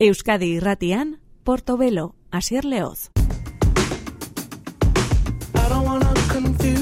Euskadi Irratian Portobelo Asier Leoz I don't wanna confuse.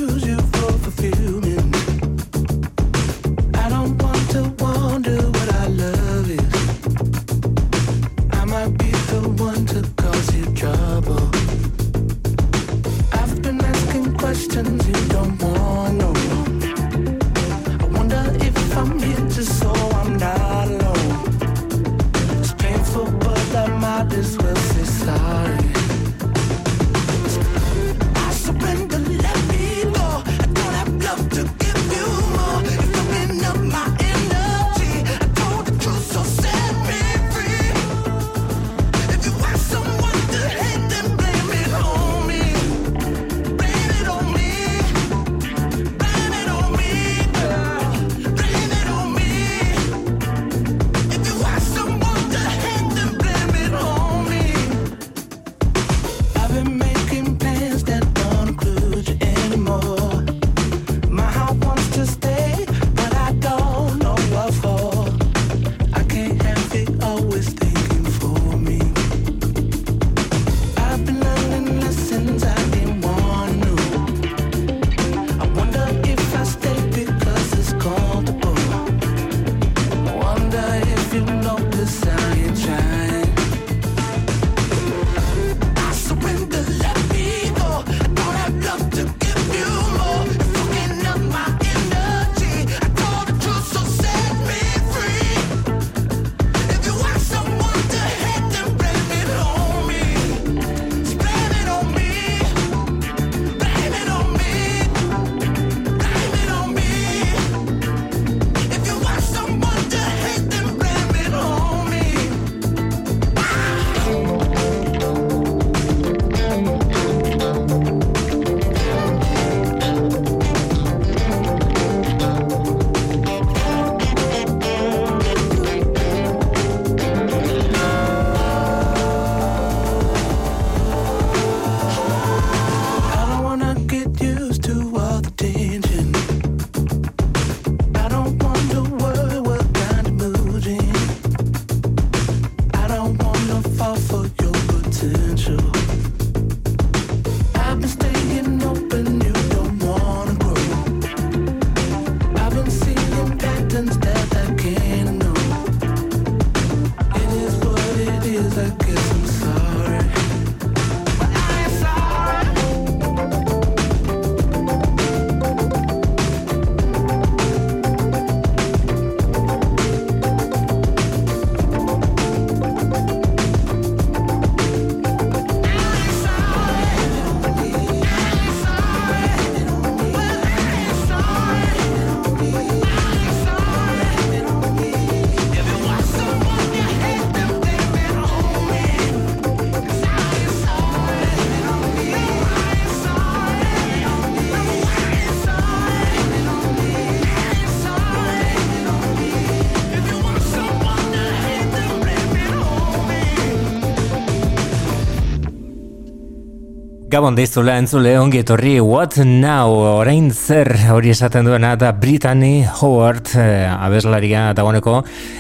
Gabon deizula entzule ongi etorri What Now? Orain zer hori esaten duena da Brittany Howard eh, abeslaria dagoeneko.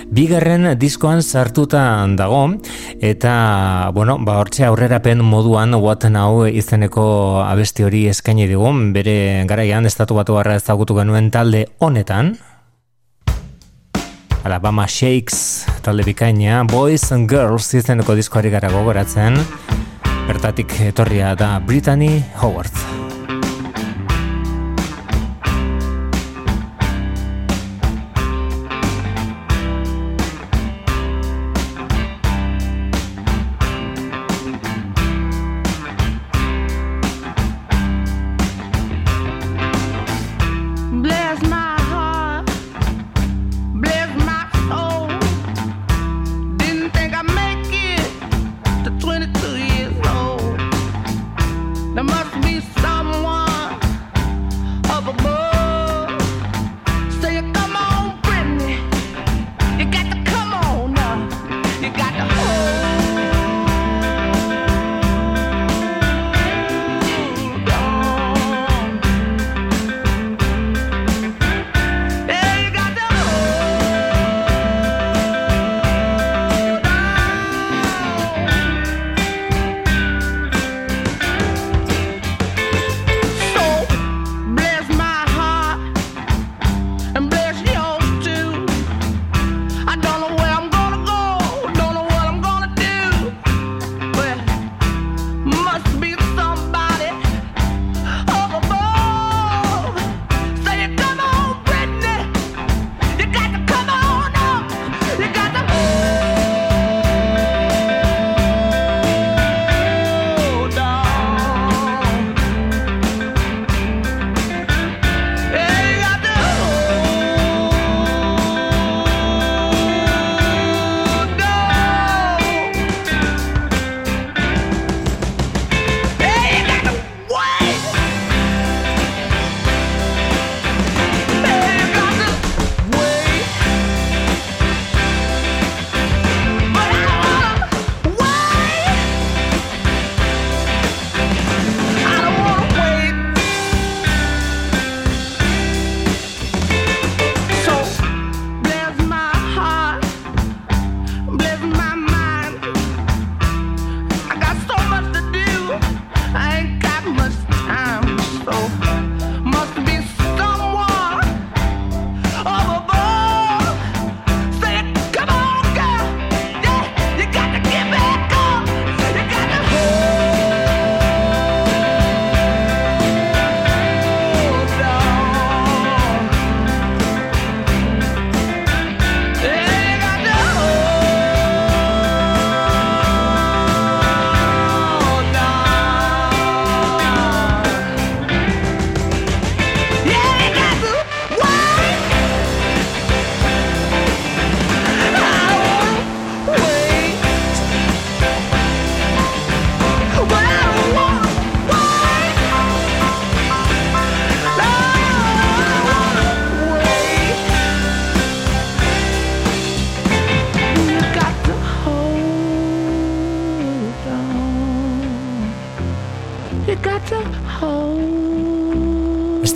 Bigarren diskoan sartuta dago eta bueno, ba hortxe aurrerapen moduan What Now izeneko abesti hori eskaini digu. Bere garaian estatu batu barra ezagutu genuen talde honetan. Alabama Shakes talde bikaina Boys and Girls izeneko diskoari gara gogoratzen. Bertatik etorria da Brittany Howard.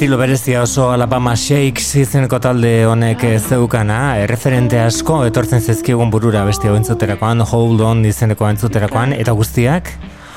Estilo berezia oso Alabama Shakes izeneko talde honek zeukana, erreferente asko etortzen zezkigun burura beste hau entzuterakoan, Hold On izeneko entzuterakoan, eta guztiak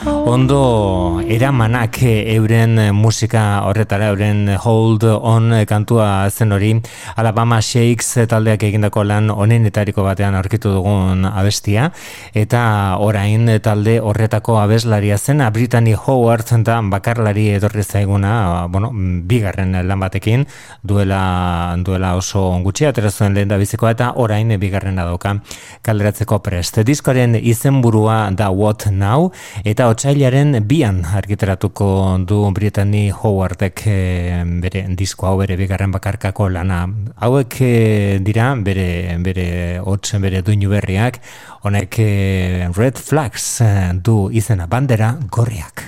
ondo eramanak euren musika horretara, euren hold on kantua zen hori, Alabama Shakes taldeak egindako lan onenetariko batean aurkitu dugun abestia, eta orain talde horretako abeslaria zen, Brittany Howard da bakarlari etorri zaiguna, bueno, bigarren lan batekin, duela, duela oso gutxi, atera zuen lehen da bizikoa, eta orain bigarrena dauka. Kalderatzeko prest. Diskoaren izenburua da What Now, eta otsailaren bian argiteratuko du Brittany Howardek e, bere disko hau bere bigarren bakarkako lana. Hauek e, dira bere bere hotzen bere duinu berriak, honek e, Red Flags du izena bandera gorriak.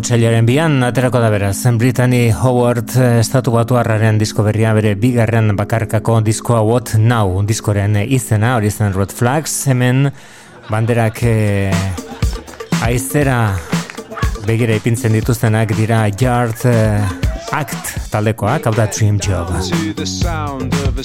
Otsailaren bian, aterako da beraz, Brittany Howard eh, estatu batu harraren disko berria bere bigarren bakarkako diskoa What Now diskoren izena, hori zen Red Flags, hemen banderak eh, aizera begira ipintzen dituztenak dira Yard eh, Act taldekoak, hau da Dream Job. to the sound of a.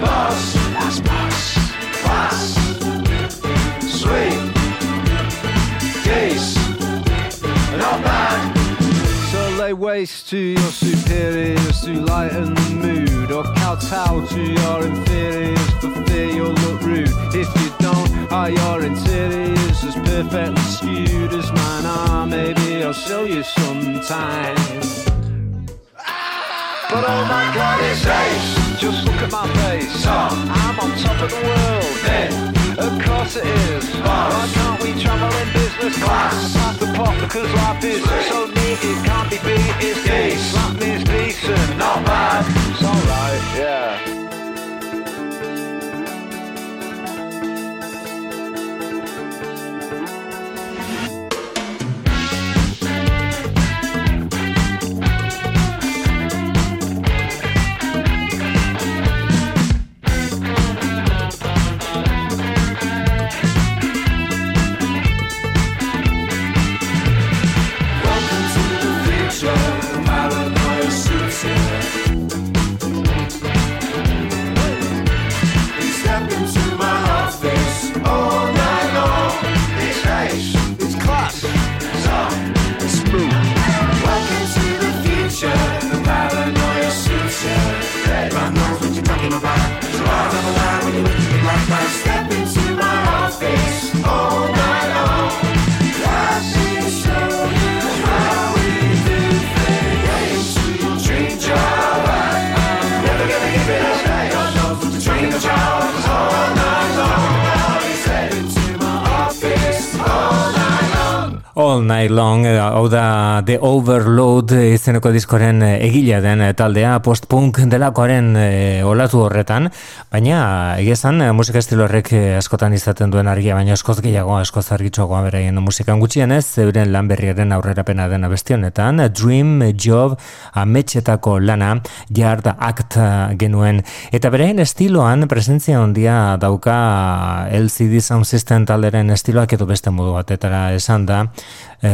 Boss, boss, class, sweet, geese, not bad. So lay waste to your superiors to lighten the mood, or kowtow to your inferiors for fear you'll look rude. If you don't, are your interiors as perfectly skewed as mine are? Maybe I'll show you sometime. But oh my god, it's ace. Just look at my face. I'm on top of the world. Of course it is. Why can't we travel in business class? Pass the pot because life is so neat it can't be beat. It's decent. That means decent, not bad. It's alright, yeah. All Night Long, hau da The Overload izeneko diskoren eh, egilea den eh, taldea, post-punk delakoaren e, olatu horretan, baina egizan musika estilo horrek askotan izaten duen argia, baina askoz gehiago, askoz argitxoagoa beraien musikan gutxienez, euren lan berriaren aurrerapena dena beste honetan, Dream Job ametxetako lana, Yard Act genuen, eta beraien estiloan presentzia handia dauka LCD Sound System talderen estiloak edo beste modu batetara esan da,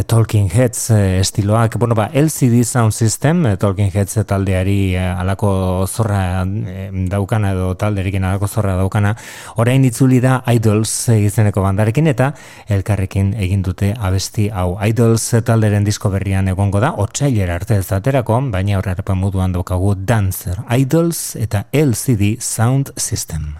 Talking Heads eh, estiloak, bueno ba, LCD Sound System, eh, Talking Heads taldeari eh, alako zorra eh, daukana edo talderikin alako zorra daukana, orain itzuli da Idols eh, izeneko bandarekin eta elkarrekin egin dute abesti hau. Idols eh, talderen disko berrian egongo da, otsailera arte ez daterako, baina horrepa moduan daukagu Dancer, Idols eta LCD Sound System.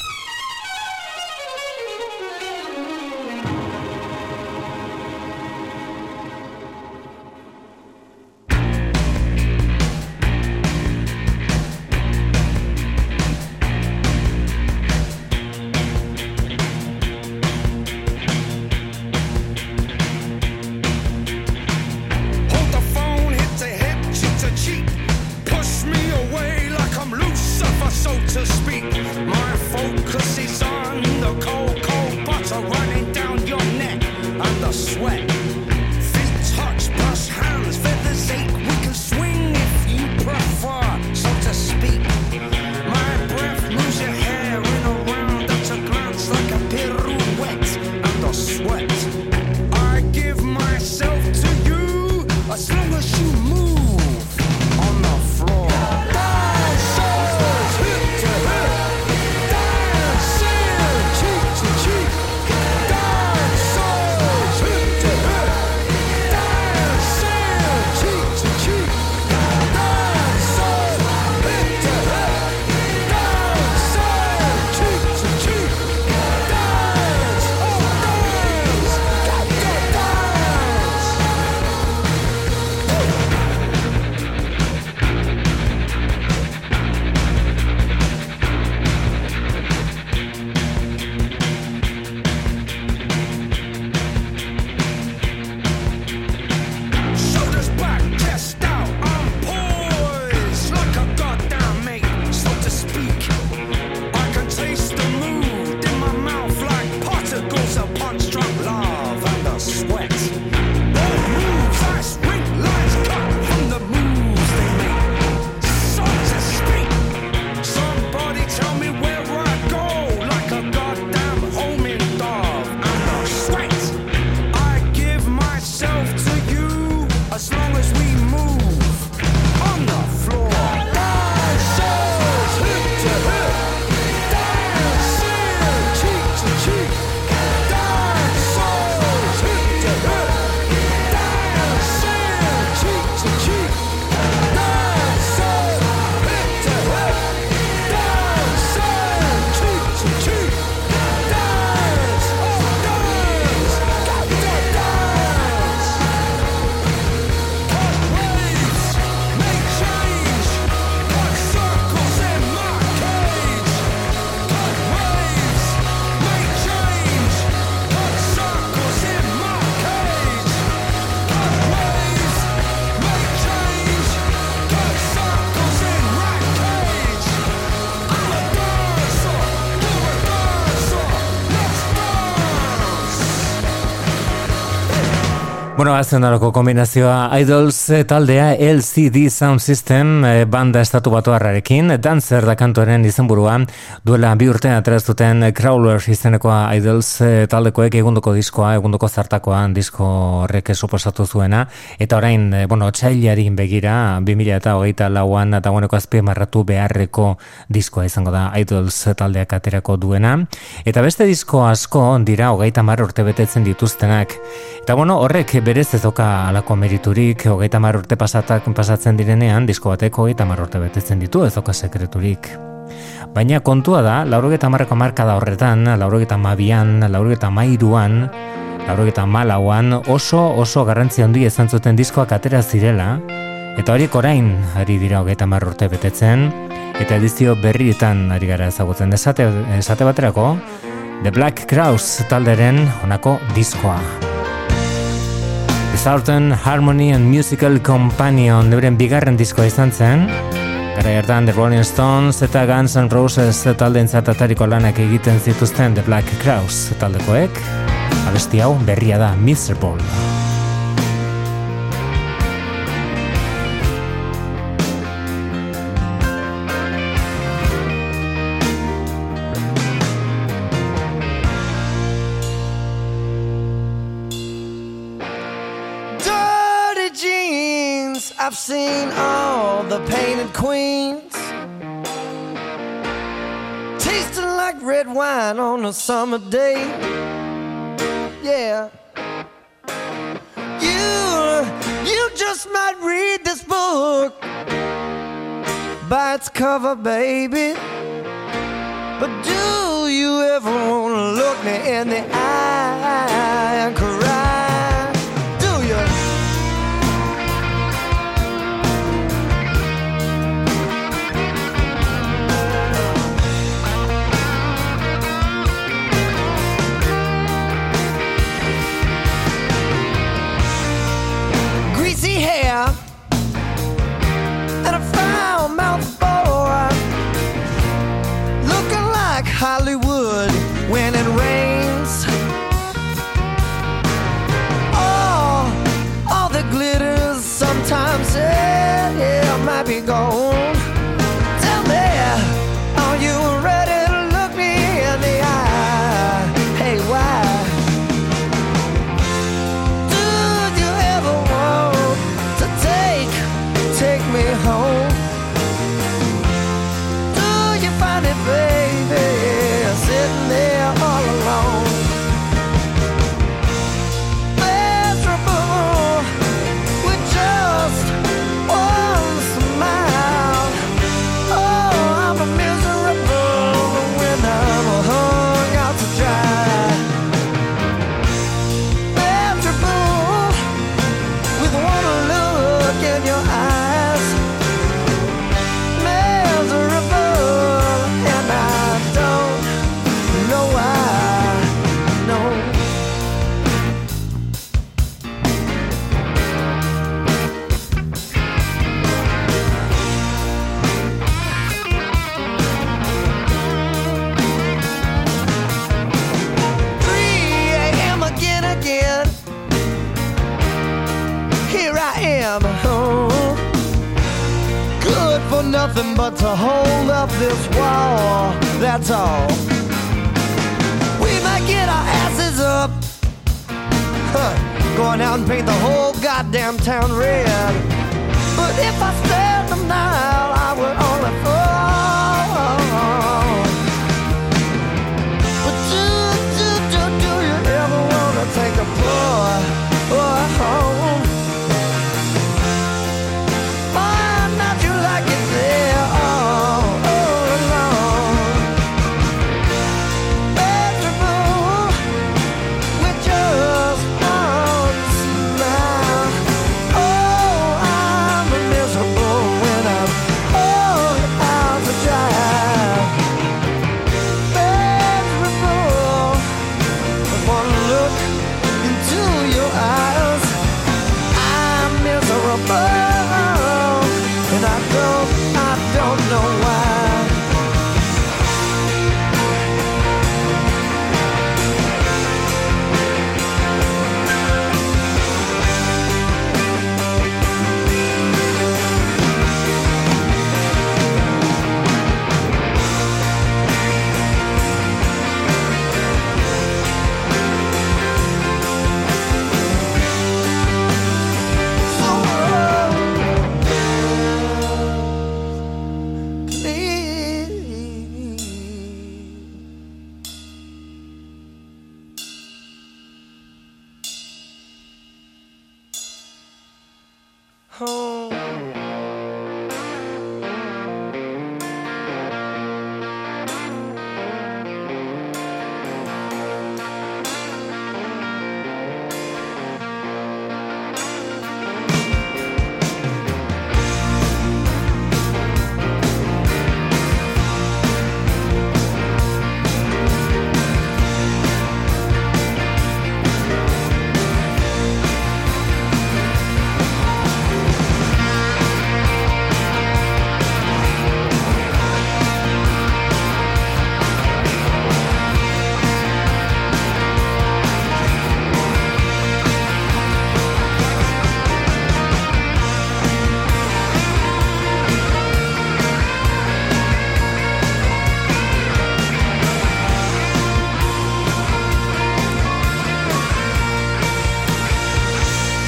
Bueno, azten daroko kombinazioa Idols taldea LCD Sound System eh, banda estatu batu harrarekin, Dancer da kantoren izenburua. Duela bi urtean atraztuten Crawler izenekoa Idols eh, taldekoek egunduko diskoa, egunduko zartakoa disko horrek suposatu zuena, eta orain, eh, bueno, txailari begira, 2000 eta hogeita lauan, eta guaneko azpie marratu beharreko diskoa izango da Idols taldeak aterako duena, eta beste disko asko dira hogeita mar urte betetzen dituztenak, eta bueno, horrek berez ez doka alako meriturik, hogeita mar urte pasatak, pasatzen direnean, disko batek hogeita mar urte betetzen ditu, ez doka sekreturik. Baina kontua da, laurogeta marreko marka da horretan, laurogeta mabian, laurogeta mairuan, laurogeta malauan, oso oso garrantzi handi izan zuten diskoak atera zirela, eta horiek orain ari dira hogeita mar urte betetzen, eta edizio berrietan ari gara ezagutzen desate, esate baterako, The Black Crowes talderen honako diskoa. The Southern Harmony and Musical Companion. Euren bigarren diskoa izan zen, Gara hartan The Rolling Stones eta Guns N' Roses taldeen atariko lanak egiten zituzten The Black Crowes taldekoek, abesti hau berria da Miserable. Seen all the painted queens. Tasting like red wine on a summer day. Yeah. You, you just might read this book by its cover, baby. But do you ever want to look me in the eye Hollywood when it rains. Oh, all the glitters sometimes yeah, yeah, might be gone.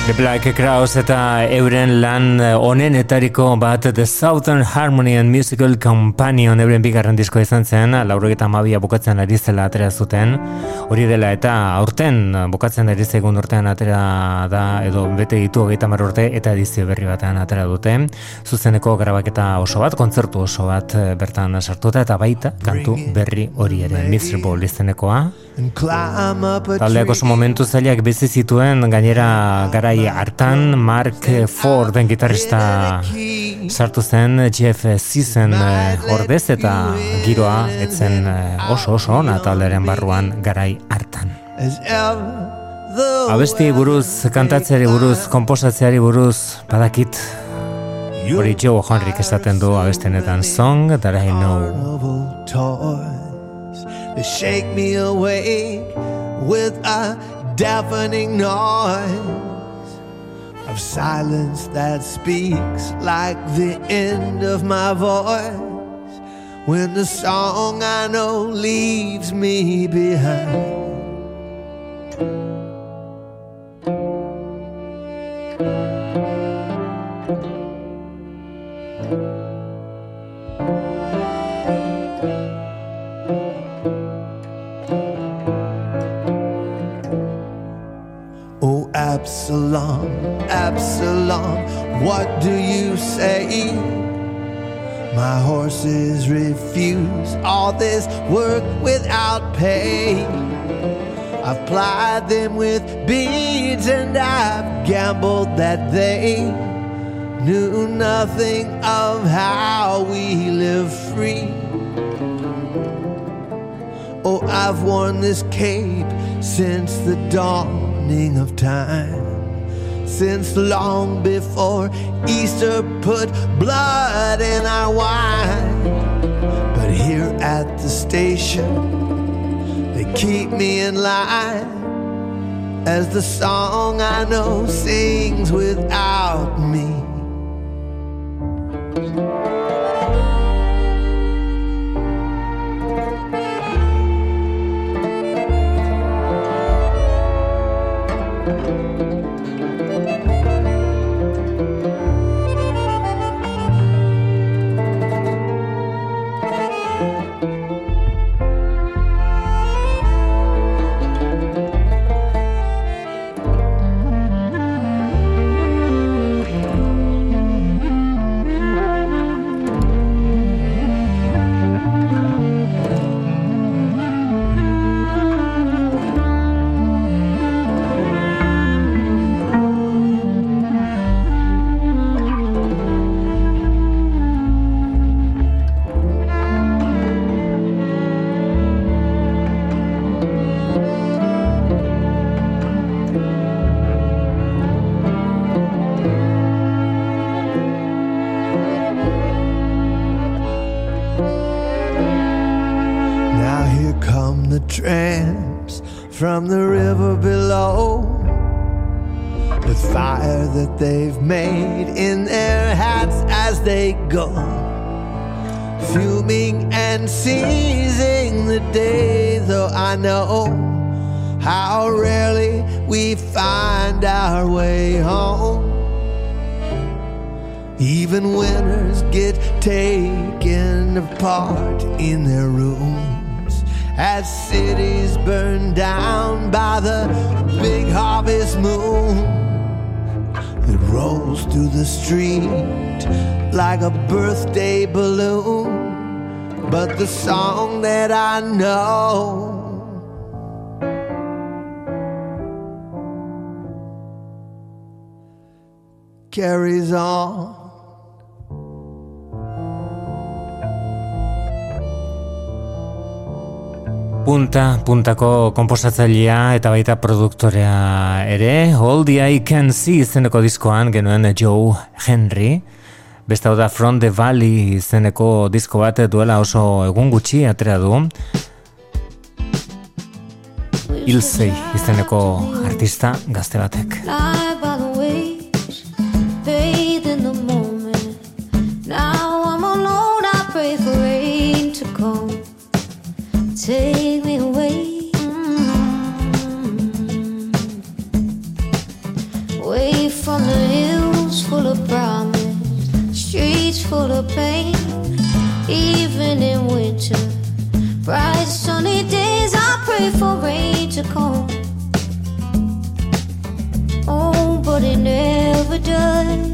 The Black Crowes eta euren lan eh, onenetariko bat The Southern Harmony and Musical Companion euren bigarren disko izan zen, laurogeta mabia bukatzen ari zela atera zuten, hori dela eta aurten bukatzen ari zegun urtean atera da, edo bete ditu hogeita mar urte eta edizio berri batean atera dute, zuzeneko grabaketa oso bat, kontzertu oso bat eh, bertan sartuta eta baita kantu berri hori ere, Miserable izenekoa, Taldeak oso momentu zailak bizi zituen gainera garai hartan Mark Forden gitarrista sartu zen Jeff Season eh, ordez eta giroa etzen eh, oso oso ona taldearen barruan garai hartan. Abesti buruz, kantatzeari buruz, komposatzeari buruz, badakit hori Joe Henrik esaten du abestenetan Song That I Know. they shake me awake with a deafening noise of silence that speaks like the end of my voice when the song I know leaves me behind. Oh, Absalom, Absalom, what do you say? My horses refuse all this work without pay. I've plied them with beads and I've gambled that they knew nothing of how we live free. Oh, I've worn this cape since the dawning of time. Since long before Easter put blood in our wine. But here at the station, they keep me in line as the song I know sings without me. From the river below with fire that they've made in their hats as they go, fuming and seizing the day. Though I know how rarely we find our way home. Even winners get taken apart in their rooms as cities burn down by the big harvest moon that rolls through the street like a birthday balloon. But the song that I know carries on. Punta, puntako komposatzailea eta baita produktorea ere, All the I Can See izeneko diskoan genuen Joe Henry, beste da From the Valley izeneko disko bat duela oso egun gutxi atera du, Ilsei izeneko artista gazte batek. never done.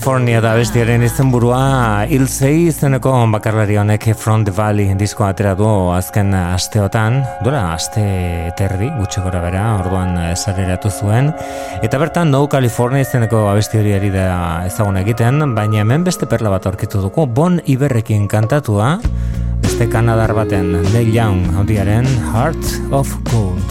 California da bestiaren izenburua Ilsei izeneko bakarlari honek From the Valley disko atera du azken asteotan, duela aste terdi, gutxi gora bera, orduan esareratu zuen, eta bertan No California izeneko abesti hori ari da ezagun egiten, baina hemen beste perla bat aurkitu dugu, Bon Iberrekin kantatua, beste kanadar baten, Neil Young, handiaren Heart of Gold.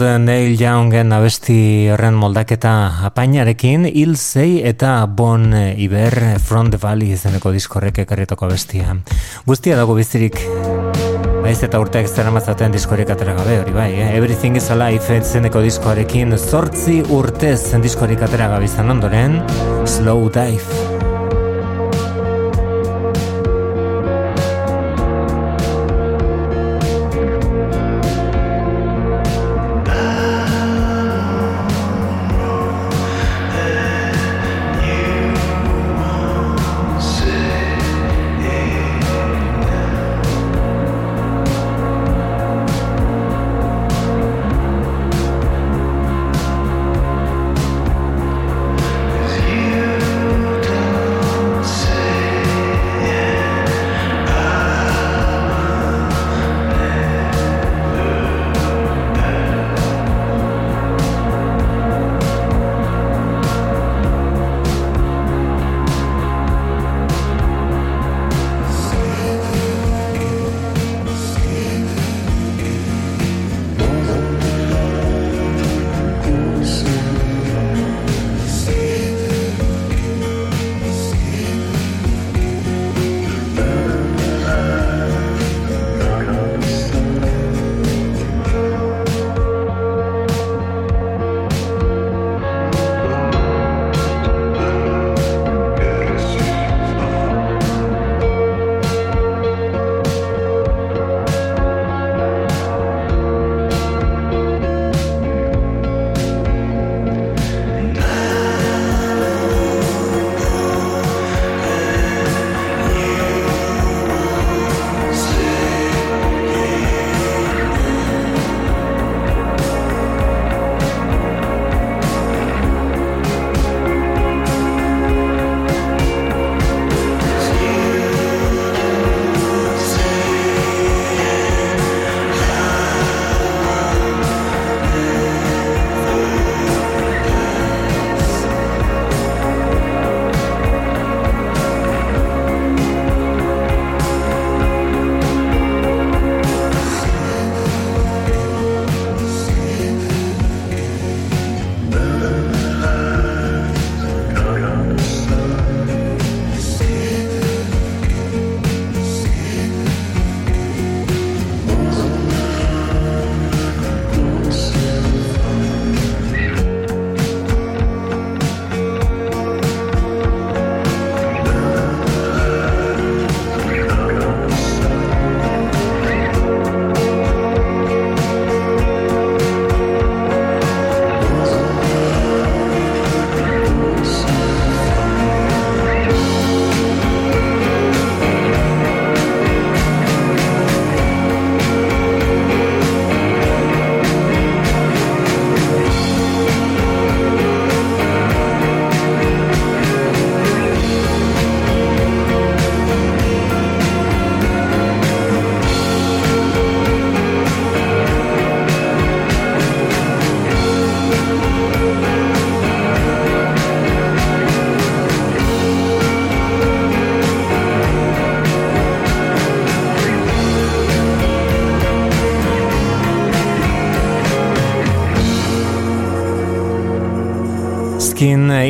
Gold Neil Youngen abesti horren moldaketa apainarekin Ilsei eta Bon Iber From the Valley izeneko diskorrek ekarretako abestia. Guztia dago bizirik Naiz eta urteak zera mazaten diskorik atera gabe hori bai, eh? Everything is Alive izeneko diskoarekin zortzi urtez diskorik atera gabe izan ondoren Slow Dive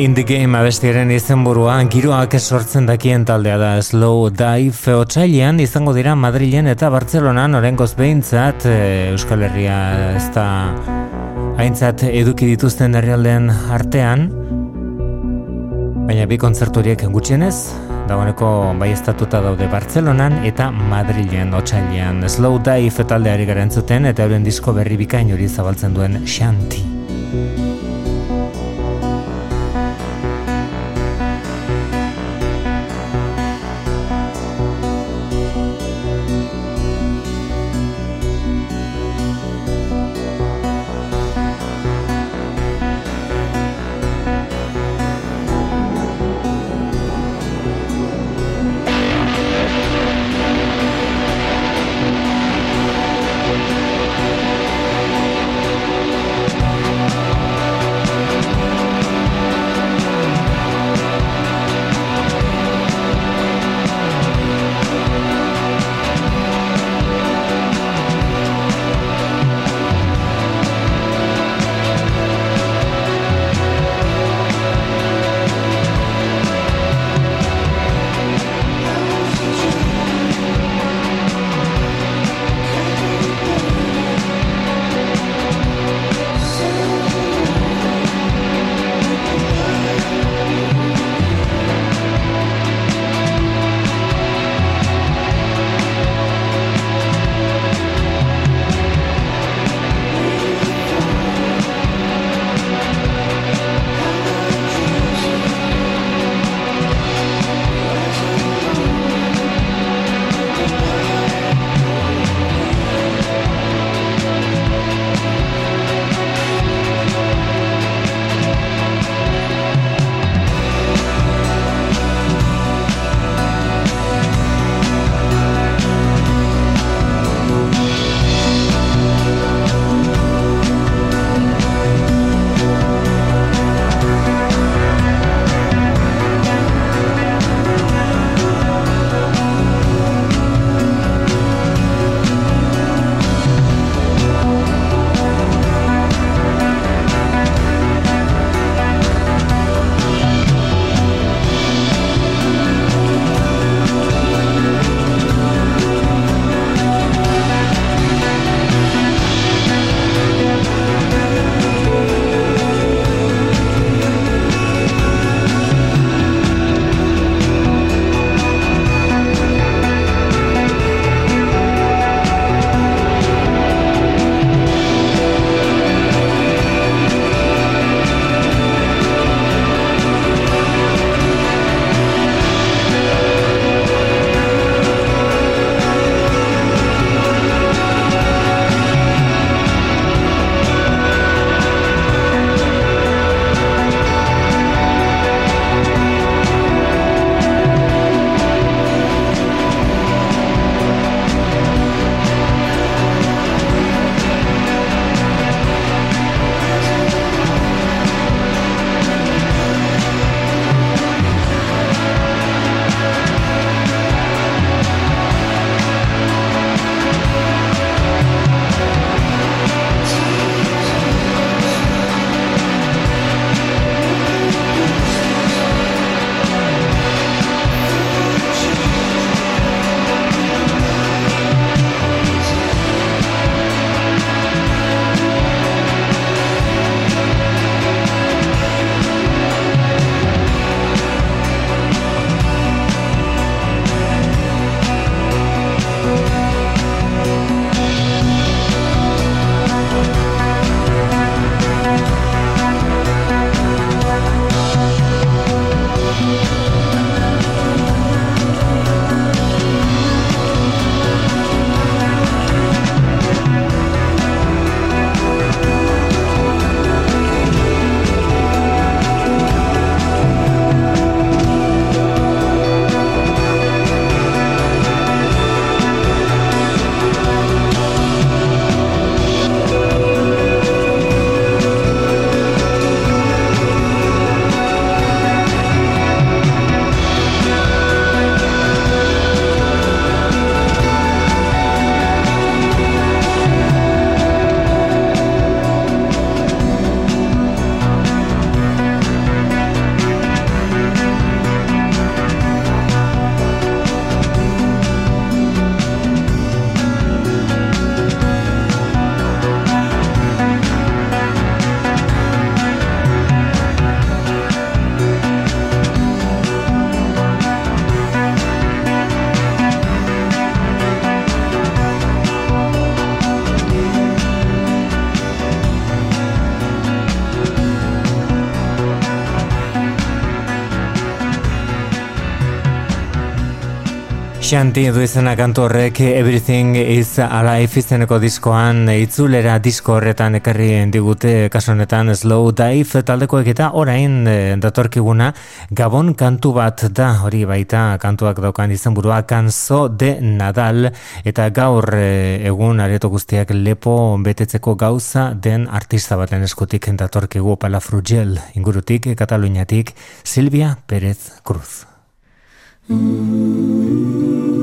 In the Game abestiaren izenburua giroak sortzen dakien taldea da Slow Dive. Otsailean izango dira Madrilen eta Bartzelonan orengoz behintzat e, Euskal Herria ez da haintzat eduki dituzten herrialdean artean. Baina bi kontzerturiek gutxienez dagoeneko bai estatuta daude Bartzelonan eta Madrilen otsailean. Slow Dive taldeari garantzuten eta euren disko berri bikain hori zabaltzen duen Shanti Shanti edo izena kantu horrek Everything is Alive izeneko diskoan itzulera disko horretan ekarri digute kasu honetan Slow Dive taldekoek eta orain eh, datorkiguna Gabon kantu bat da hori baita kantuak daukan izenburua Kanzo de Nadal eta gaur eh, egun areto guztiak lepo betetzeko gauza den artista baten eskutik datorkigu Palafrugel ingurutik Kataluniatik Silvia Pérez Cruz. Seguint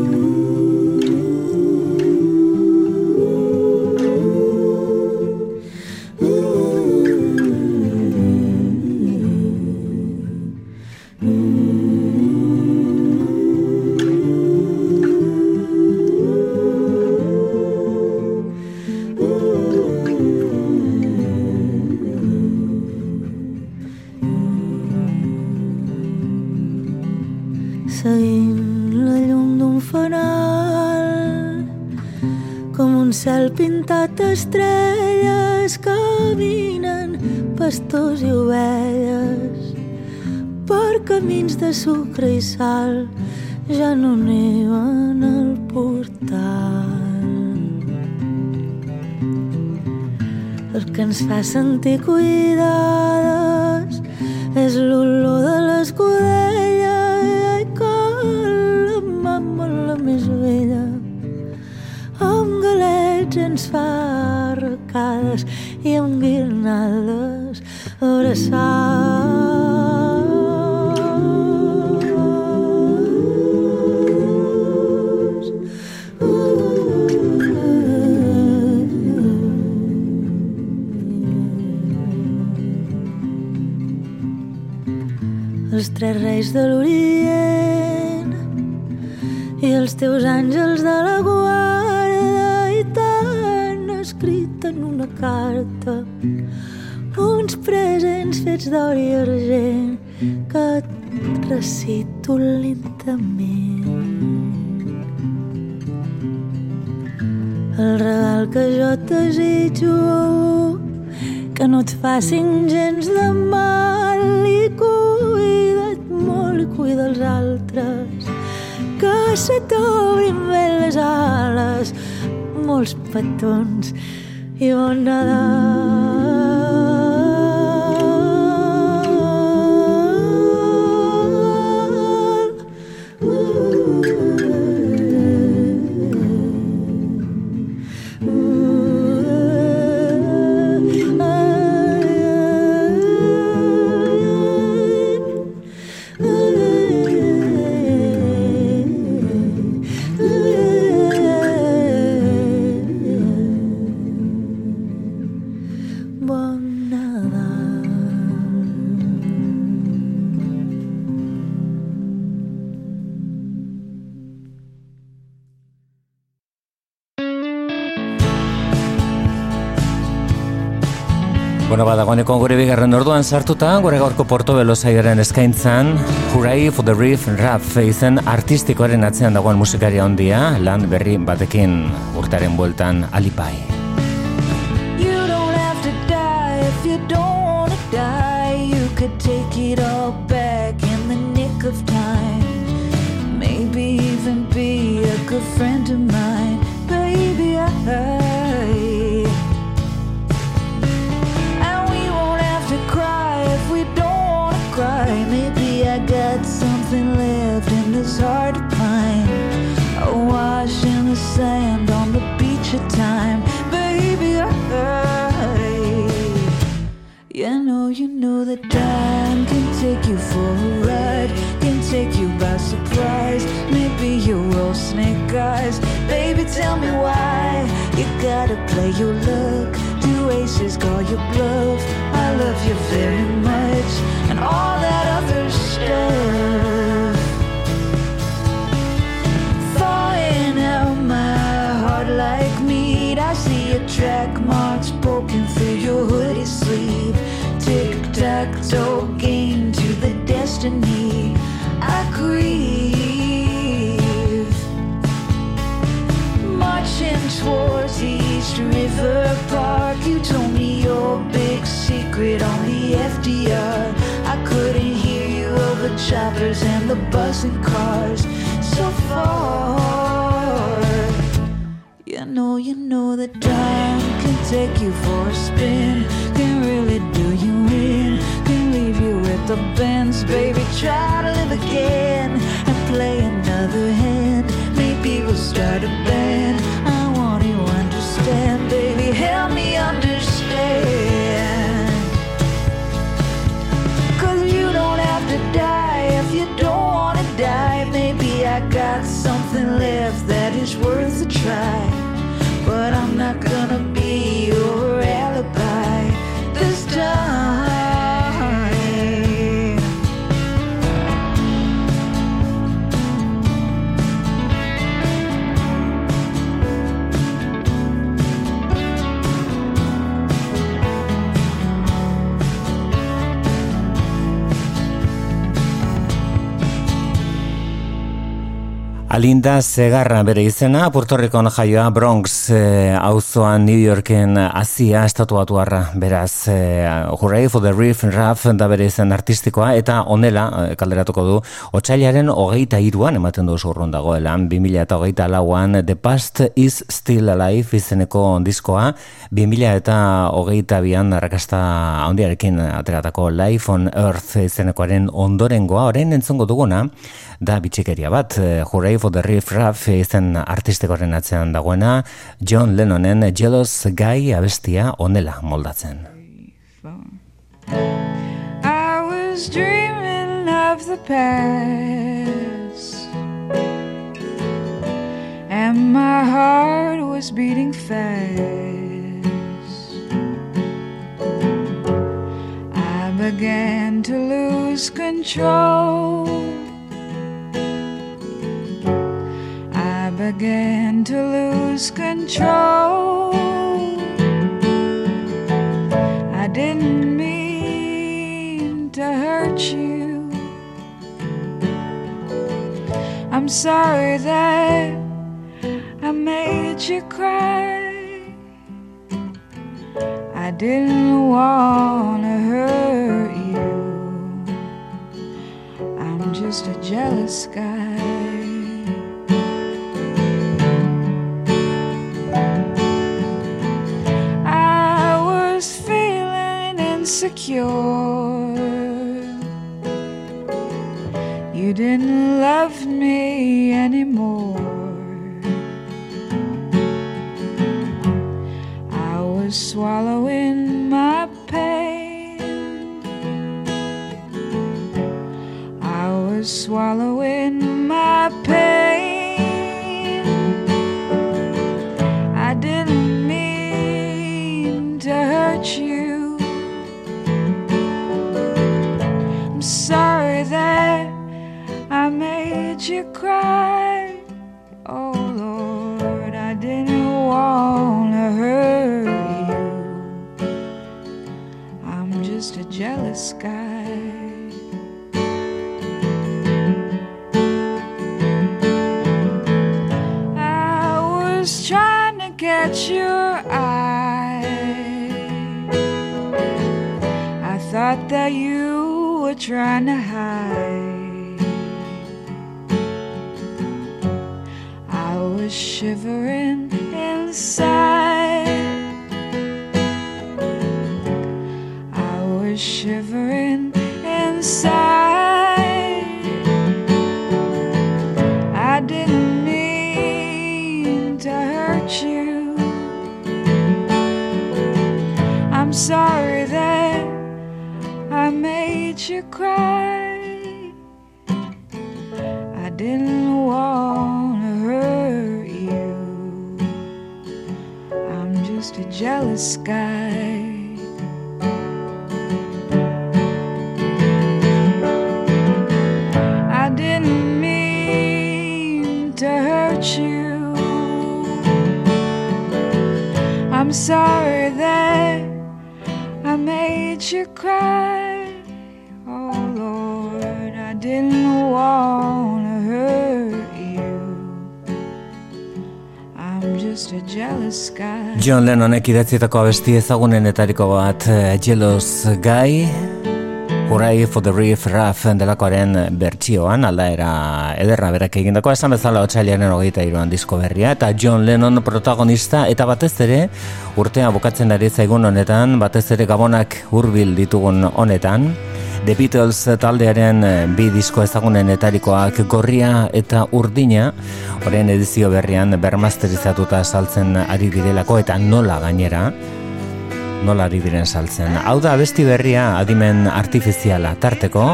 cel pintat d'estrelles caminen pastors i ovelles per camins de sucre i sal ja no neven al portal. El que ens fa sentir cuidades és l'olor de l'escudella galets ens fa arracades i amb guirnaldes abraçats. Els tres reis de l'Orient i els teus àngels de la guarda en una carta uns presents fets d'or i argent que et recito lentament. El regal que jo et desitjo que no et facin gens de mal i cuida't molt i cuida els altres que se t'obrin bé les ales molts petons i bon Nadal. Bueno, badagoeneko gure bigarren orduan sartuta, gure gaurko Portobelo saioaren eskaintzan, Hooray for the Reef Rap izen artistikoaren atzean dagoen musikaria ondia, lan berri batekin urtaren bueltan alipai. You don't have to die if you don't want to die. You could take it all back in the nick of time. Maybe even be a friend of mine. In this heart of mine. In the sand on the beach of time. Baby, I. You know, you know that time can take you for a ride, can take you by surprise. Maybe you're all snake eyes. Baby, tell me why you gotta play your luck. Shoppers and the buzzing cars so far. You know, you know that time can take you for a spin, can really do you in, can leave you with the bends, baby. Try to live again and play another hand. Maybe we'll start a band. Alinda Segarra bere izena, Puerto Ricon jaioa Bronx eh, auzoan New Yorken Asia estatuatuarra, beraz eh, Hooray for the Riff Raff da bere izen artistikoa, eta onela eh, kalderatuko du, otxailaren hogeita iruan ematen du zurrun dagoela, 2000 eta hogeita lauan The Past is Still Alive izeneko diskoa, 2000 eta hogeita bian arrakasta handiarekin ateratako Life on Earth izenekoaren ondorengoa, orain entzongo duguna, da bitxikeria bat, eh, Hooray for the Riff Raff izen artistikoaren atzean dagoena, John Lennonen Jealous Guy abestia onela moldatzen. I was dreaming of the past, and my heart was beating fast. I began to lose control. Began to lose control. I didn't mean to hurt you. I'm sorry that I made you cry. I didn't want to hurt you. I'm just a jealous guy. Insecure. You didn't love me anymore. I was swallowing my pain. I was swallowing my pain. I didn't mean to hurt you. Cry. Oh Lord, I didn't want to hurt you. I'm just a jealous guy. I was trying to catch your eye. I thought that you were trying to hide. Was shivering inside. I was shivering inside. I didn't mean to hurt you. I'm sorry that I made you cry. A John Lennonek idatzitako abesti ezagunenetariko bat eh, Jealous Guy. Hurray for the Reef Raff delakoaren bertsioan, aldaera ederra berak egindako esan bezala otxailaren hogeita iruan disko berria, eta John Lennon protagonista, eta batez ere, urtea bukatzen ari zaigun honetan, batez ere gabonak hurbil ditugun honetan, The Beatles taldearen bi disko ezagunenetarikoak gorria eta urdina, horren edizio berrian bermasterizatuta saltzen ari direlako eta nola gainera, nola ari diren saltzen. Hau da abesti berria adimen artifiziala tarteko,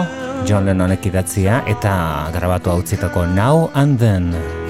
John Lennonek idatzia eta grabatu hau Now and Then.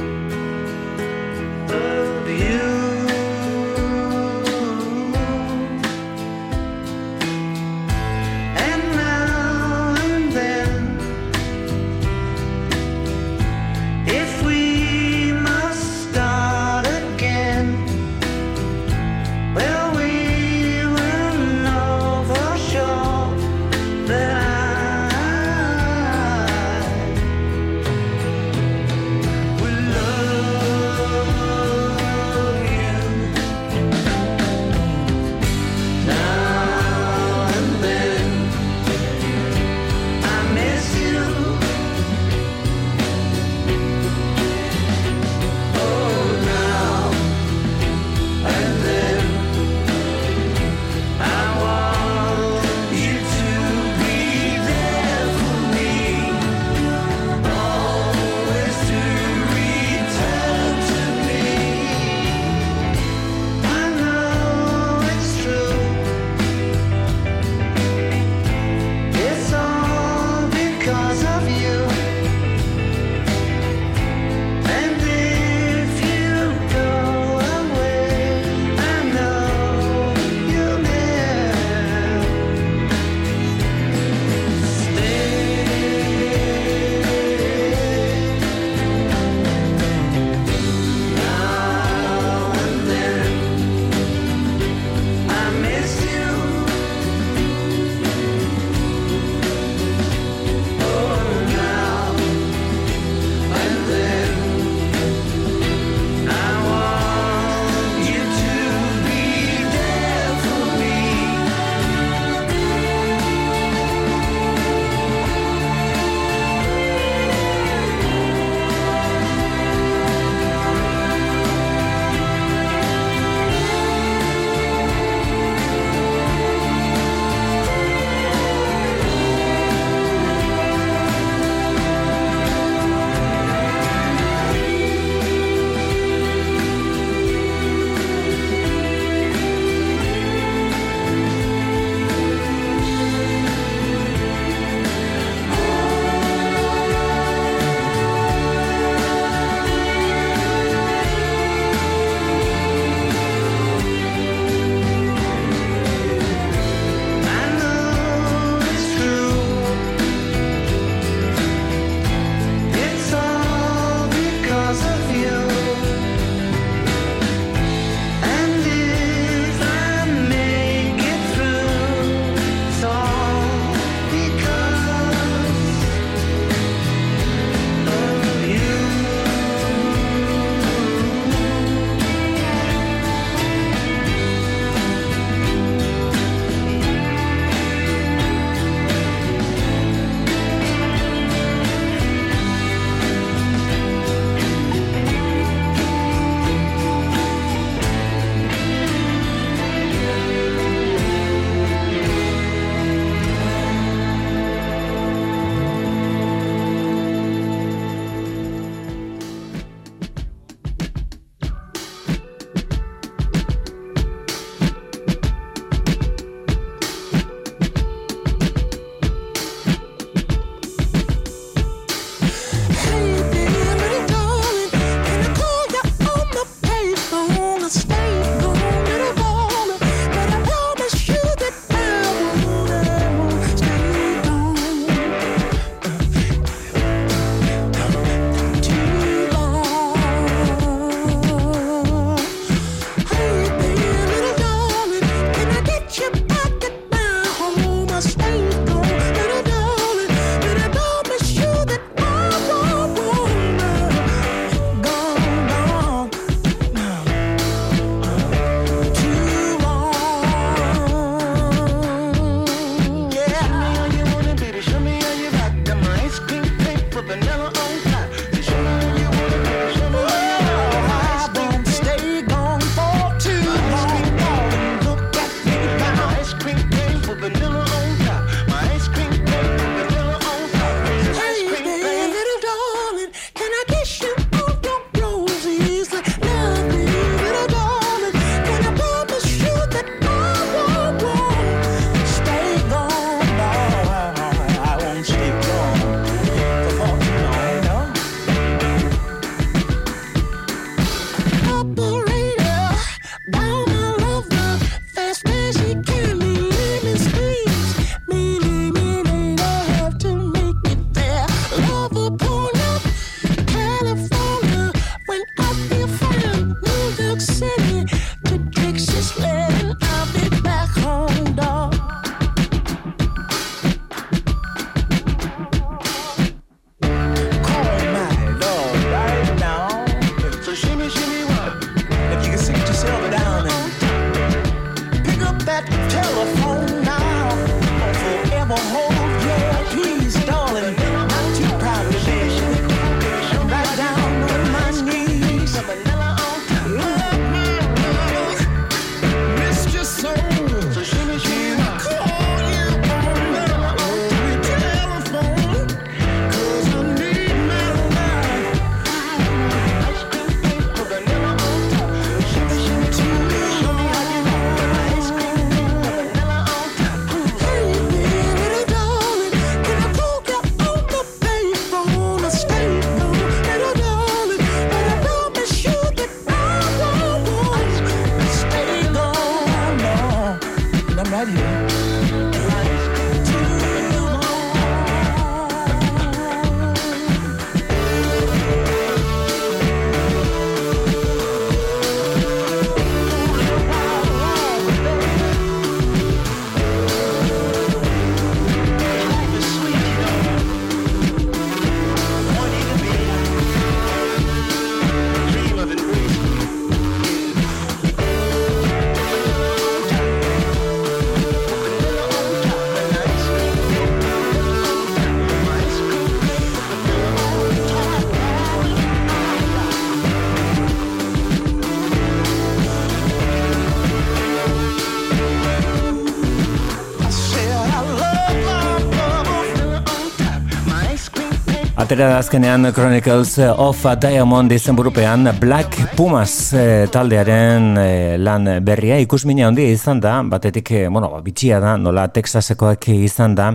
Atera da azkenean Chronicles of a Diamond izen burupean Black Pumas e, taldearen e, lan berria. Ikusmina handia izan da, batetik, eh, bueno, ba, bitxia da, nola Texasekoak izan da,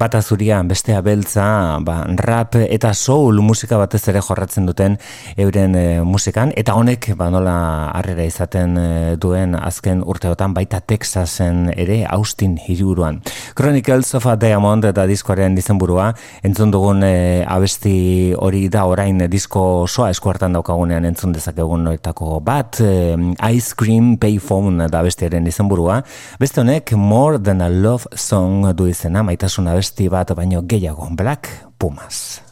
bat azuria bestea beltza, ba, rap eta soul musika batez ere jorratzen duten euren e, musikan, eta honek, ba, nola harrera izaten duen azken urteotan, baita Texasen ere, Austin hiruruan. Chronicles of a Diamond eta diskoaren izenburua. Entzun dugun e, abesti hori da orain disko osoa eskuartan daukagunean entzun dezakegun noetako bat e, Ice Cream Payphone da abestiaren izenburua. Beste honek More Than a Love Song du izena maitasuna abesti bat baino gehiago. Black Pumas.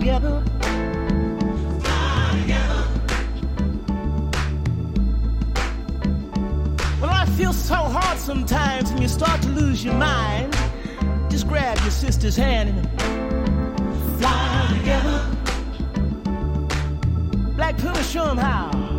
together. Fly together. Well, I feel so hard sometimes, and you start to lose your mind. Just grab your sister's hand and fly together. Black Puma, show 'em how.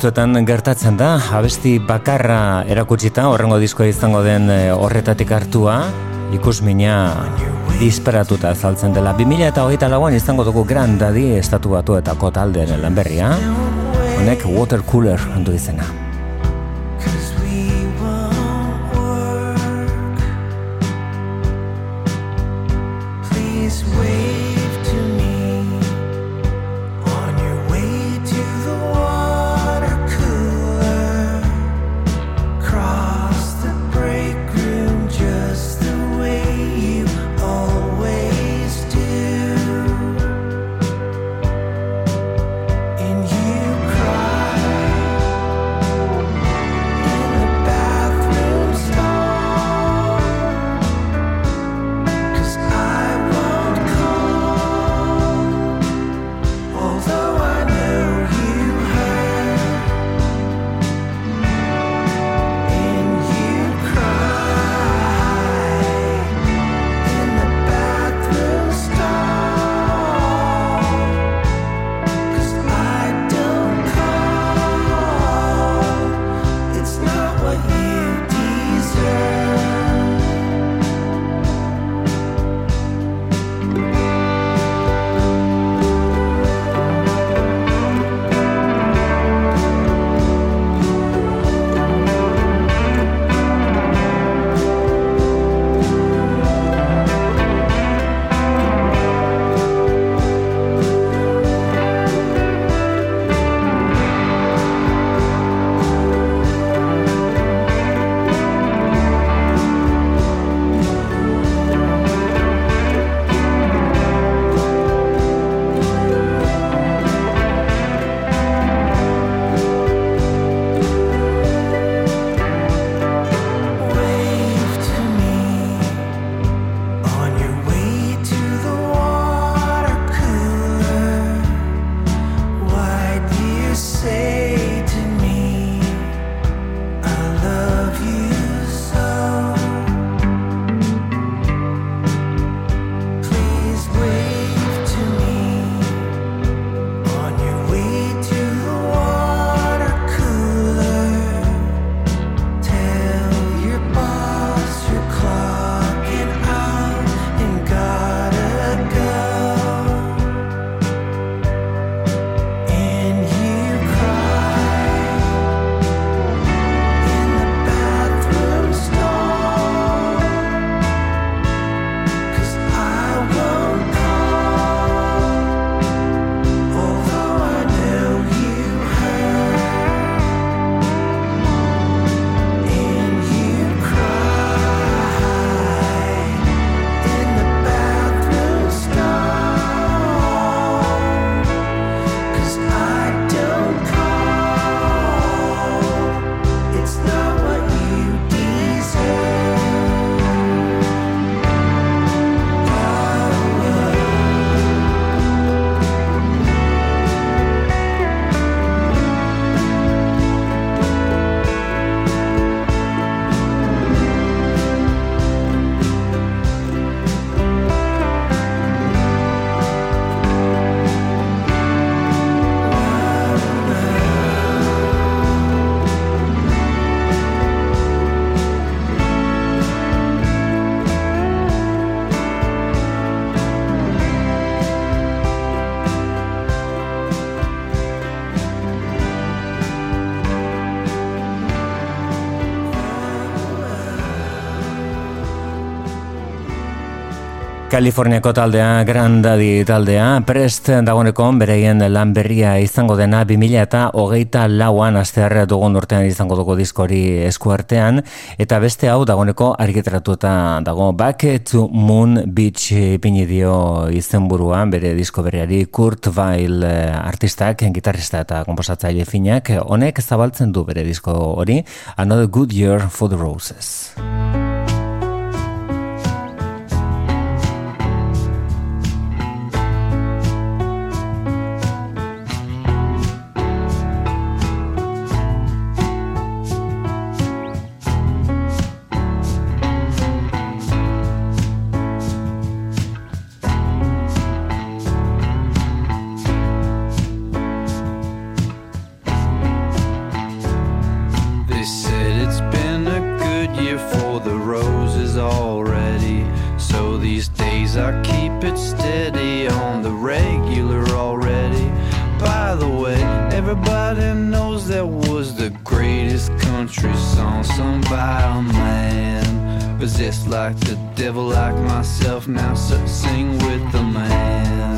Batzuetan gertatzen da, abesti bakarra erakutsita, horrengo diskoa izango den eh, horretatik hartua, ikusmina disperatuta azaltzen dela. 2000 eta hogeita lauan izango dugu grandadi estatu batuetako taldeen lanberria. Honek watercooler handu izena. Kaliforniako taldea, Grandadi taldea, prest dagoeneko bereien lan berria izango dena 2000 eta hogeita lauan astear dugun urtean izango dugu diskori eskuartean, eta beste hau dagoeneko argitaratuta dago Back to Moon Beach ipini dio izenburuan bere disko berriari Kurt Weill eh, artistak, gitarrista eta komposatzaile finak, honek zabaltzen du bere disko hori, Another Good Year for the Roses. days. I keep it steady on the regular already. By the way, everybody knows that was the greatest country song sung by a man. Possessed like the devil, like myself, now sing with the man.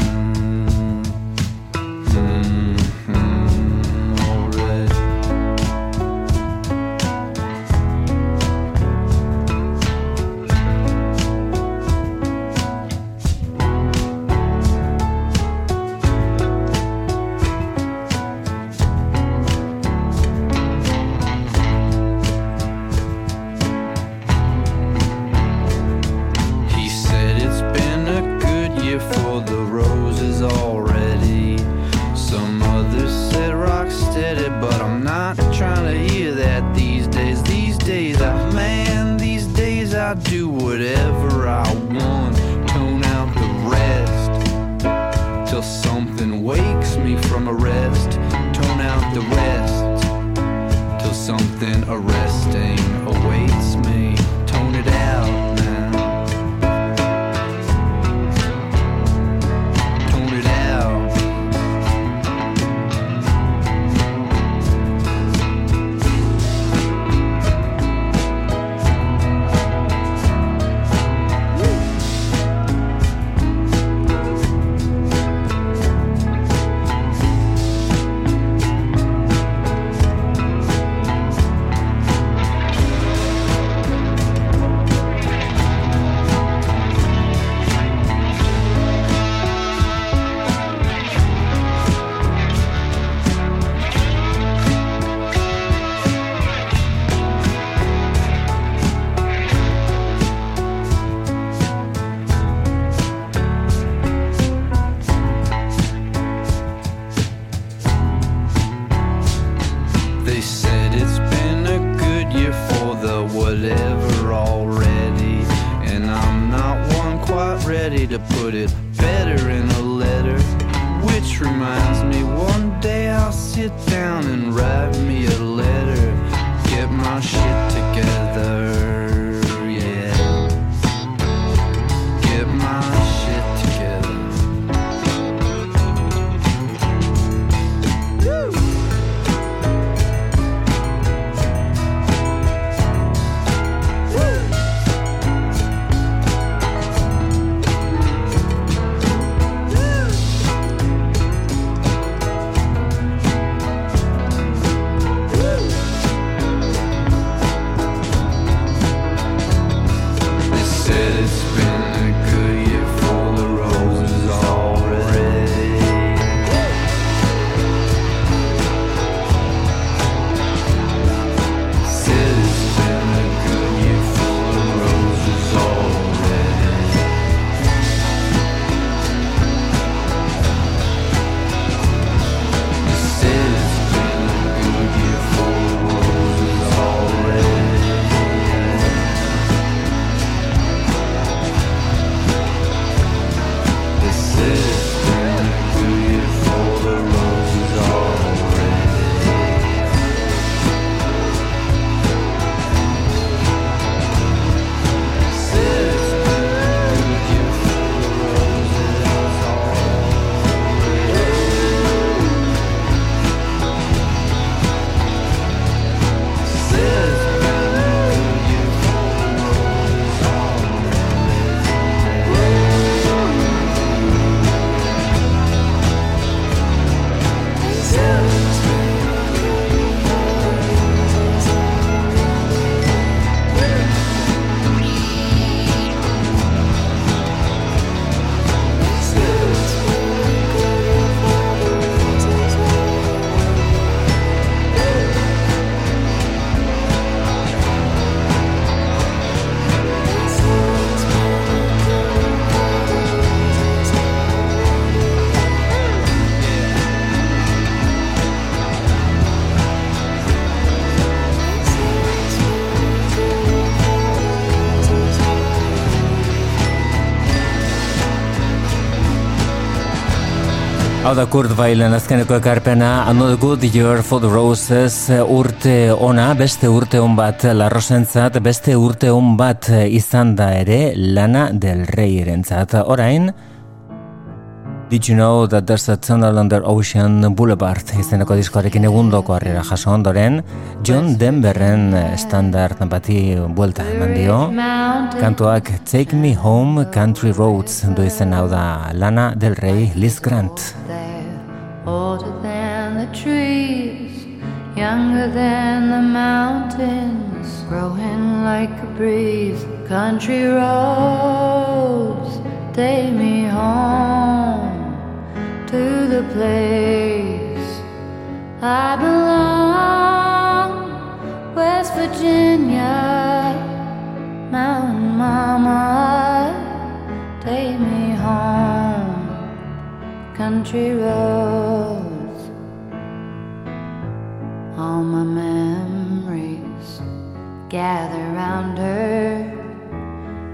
Hau da Kurt Weilen azkeneko ekarpena Another Good Year for the Roses urte ona, beste urte on bat larrosentzat, beste urte on bat izan da ere Lana del Rey erentzat. Orain, Did you know that there's a tunnel under Ocean Boulevard? Izeneko diskoarekin egundoko harrera jaso ondoren John Denverren standard bati buelta eman dio. Kantuak Take Me Home Country Roads du izen hau da Lana del Rey Liz Grant. Older than the trees, younger than the mountains, growing like a breeze. Country roads, take me home to the place I belong, West Virginia, Mountain Mama, take me home country roads. All my memories gather round her.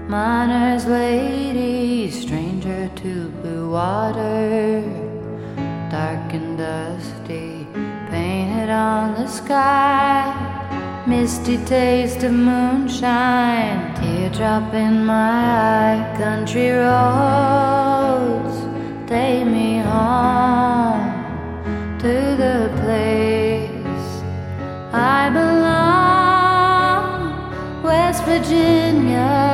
Miner's lady, stranger to blue water, dark and dusty, painted on the sky. Misty taste of moonshine, teardrop in my eye. Country roads, take me home to the place I belong. West Virginia,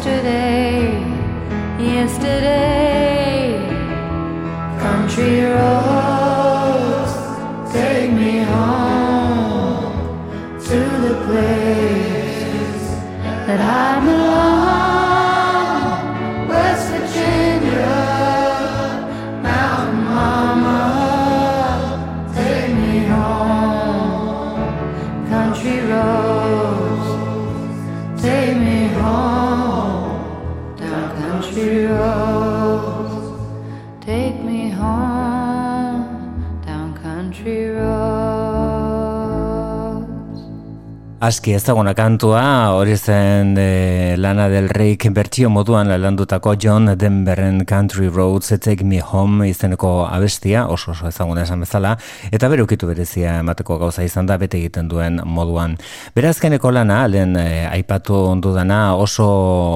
yesterday. Yesterday, country roads take me home to the place that I belong. Aski ezaguna kantua, hori zen e, Lana del Reyk bertsio moduan landutako John Denverren Country Roads Take Me Home izeneko abestia, oso oso ezaguna esan bezala, eta berukitu berezia emateko gauza izan da bete egiten duen moduan. Berazkeneko lana, lehen e, aipatu ondu dana oso,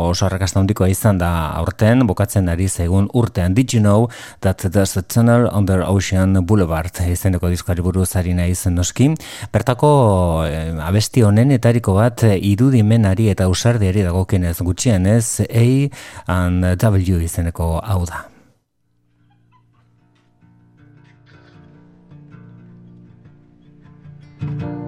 oso arrakasta handikoa izan da aurten, bukatzen ari zaigun urtean. Did you know that there's a tunnel under Ocean Boulevard izeneko diskoari buruz ari naiz noski. Bertako e, abesti honenetariko bat e, irudimenari eta usardiari dagokienez gutxienez A and W izeneko hau da. I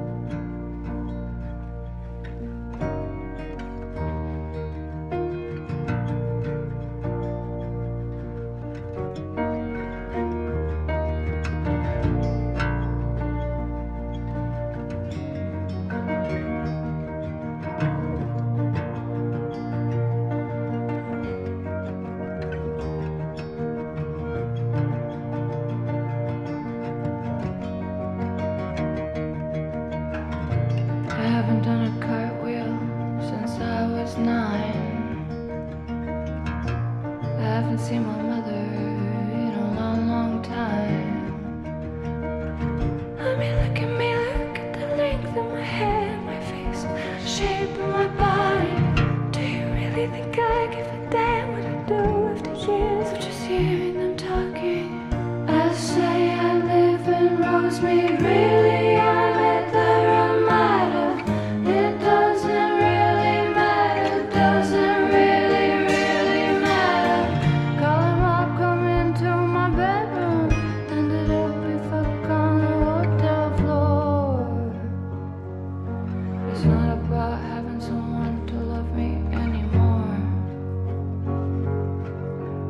about having someone to love me anymore.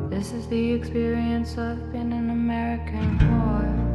This is the experience of being an American whore.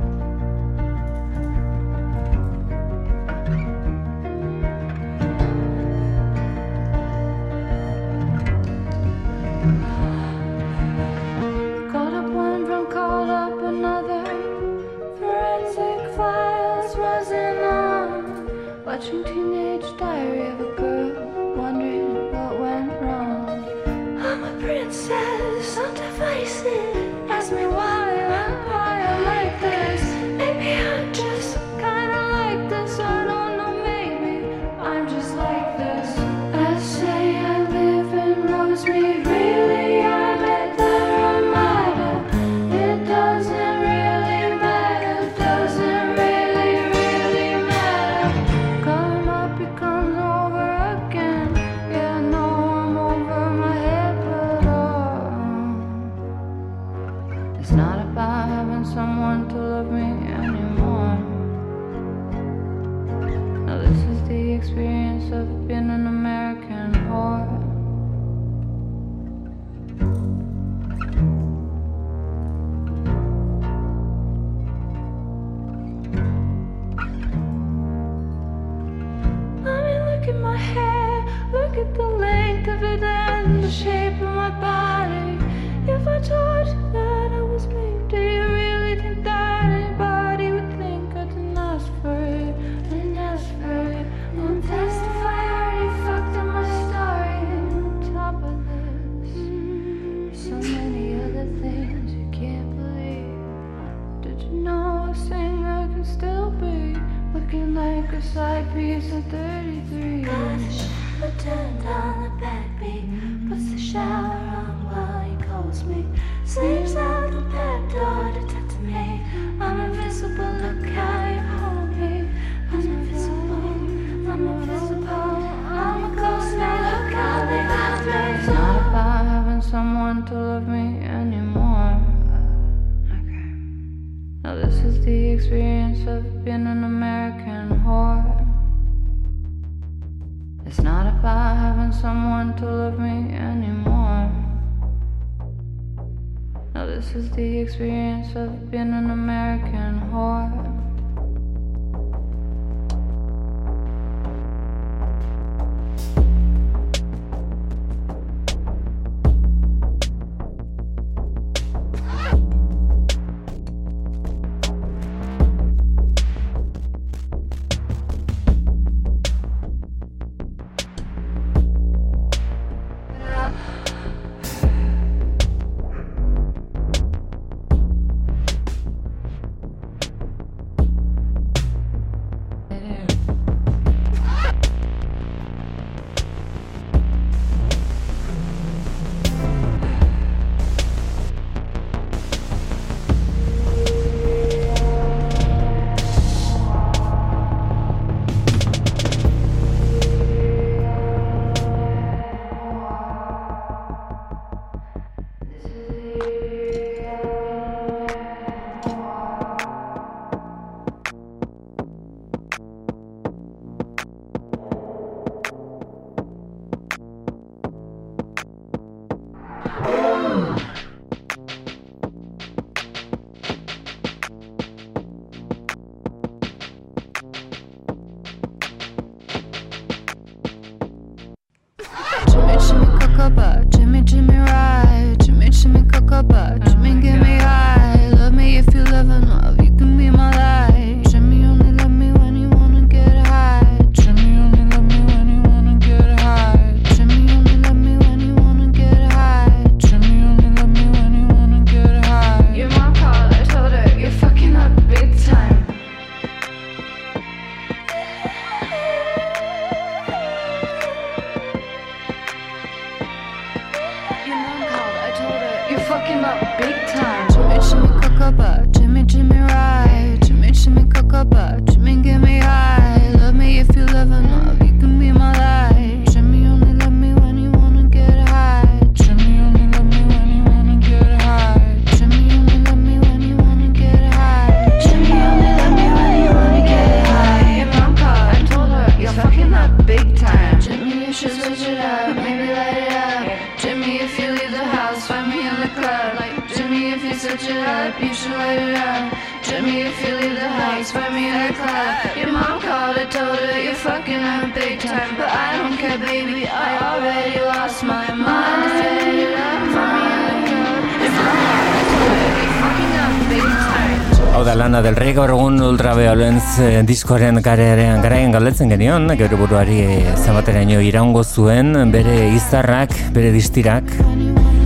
Eh, diskoaren garearen garaien galdetzen genion, gero buruari zabateraino iraungo zuen, bere izarrak, bere distirak,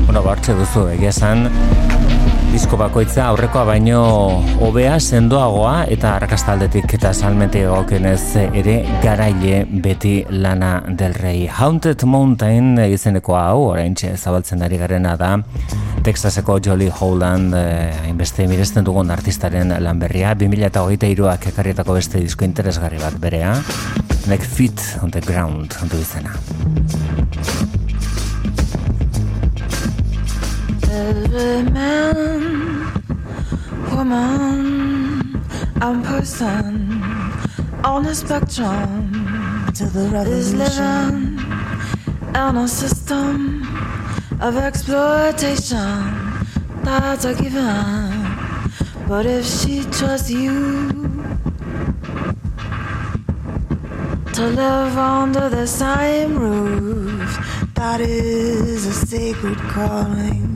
bueno, bartxe duzu, egia esan, disko bakoitza aurrekoa baino hobea sendoagoa eta arrakastaldetik eta salmente egokenez ere garaile beti lana del rey. Haunted Mountain izeneko hau, oraintxe zabaltzen ari garena da, Texaseko Jolly Holland eh, hainbeste miresten dugun artistaren lan berria, 2008ak ekarrietako beste disko interesgarri bat berea, Like Feet on the Ground, ontu izena. Every man, woman, and person on the spectrum. To the is living in a system of exploitation that's a given. But if she trusts you to live under the same roof, that is a sacred calling.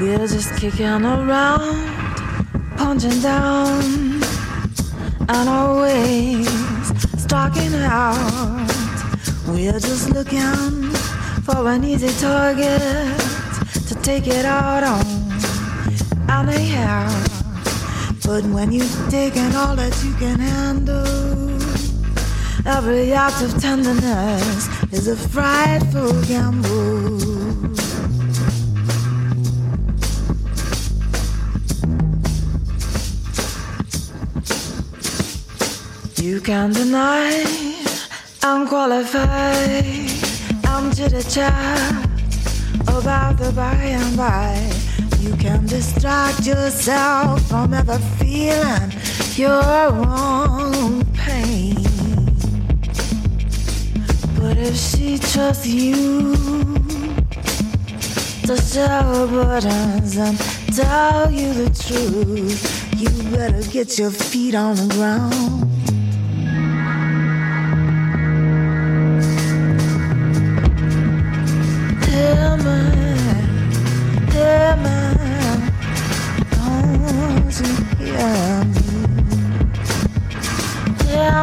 We're just kicking around, punching down, and always stalking out. We're just looking for an easy target to take it out on. And they have, but when you've taken all that you can handle, every act of tenderness is a frightful gamble. You can deny I'm qualified. I'm chitty chat about the by and by. You can distract yourself from ever feeling your own pain. But if she trusts you to her burdens and tell you the truth, you better get your feet on the ground.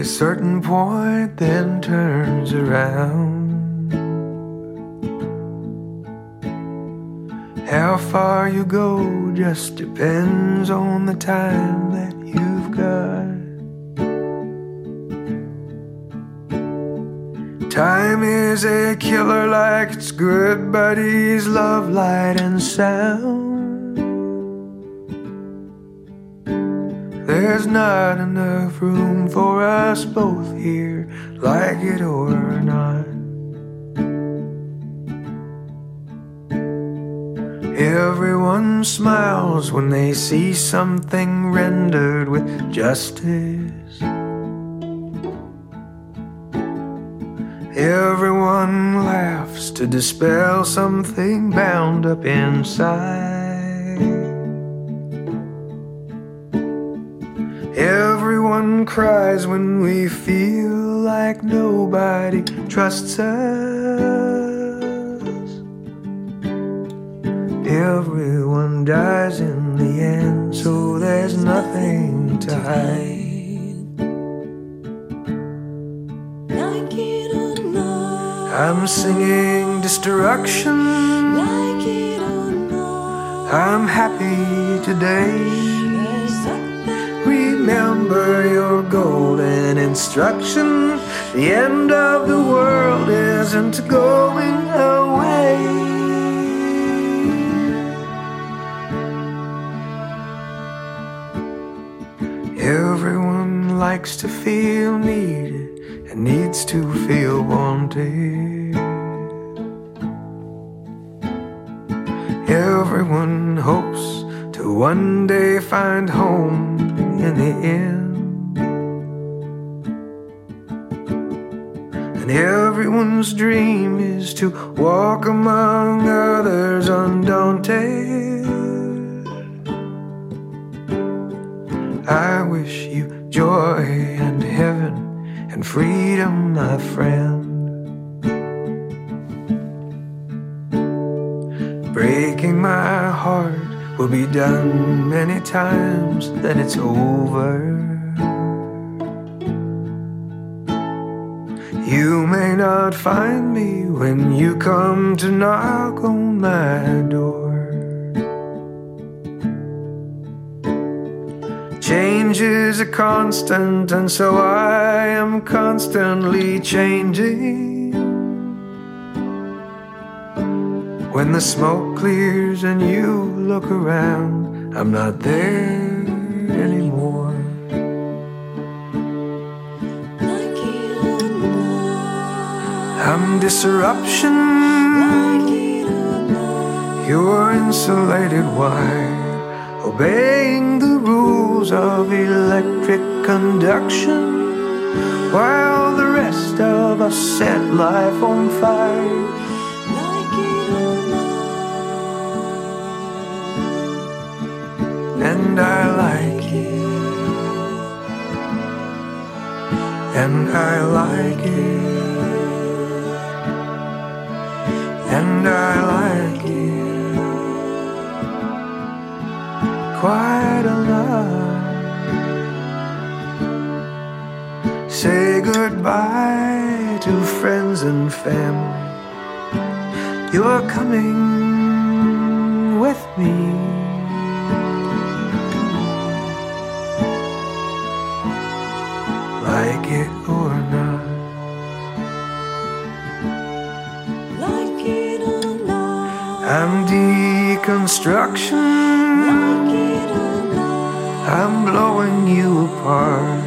a certain point, then turns around. How far you go just depends on the time that you've got. Time is a killer like it's good buddies, love, light, and sound. There's not enough room for us both here, like it or not. Everyone smiles when they see something rendered with justice. Everyone laughs to dispel something bound up inside. Everyone cries when we feel like nobody trusts us. Everyone dies in the end, so there's nothing to hide. Like it or not, I'm singing destruction. like it or not, I'm happy today. Remember your golden instruction. The end of the world isn't going away. Everyone likes to feel needed and needs to feel wanted. Everyone hopes to one day find home in the end. And everyone's dream is to walk among others undaunted. I wish you joy and heaven and freedom, my friend. Breaking my heart will be done many times, then it's over. You may not find me when you come to knock on my door. Change is a constant, and so I am constantly changing. When the smoke clears and you look around, I'm not there anymore. like it or not, I'm disruption. You're insulated wire, obeying the rules of electric conduction, while the rest of us set life on fire. And I like it, and I like it, and I like it quite a lot. Say goodbye to friends and family. You're coming with me. Not, I'm blowing you apart.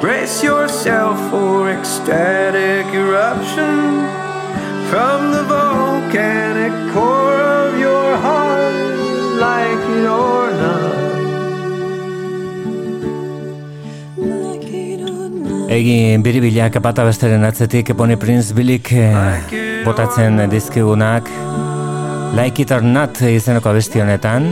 Brace yourself for ecstatic eruption from the volcanic core of your heart, like it or not. like it or not, Egin biribilak bata besteren atzetik Bonnie Prince Billik eh, botatzen dizkigunak Like It or Not izeneko abesti honetan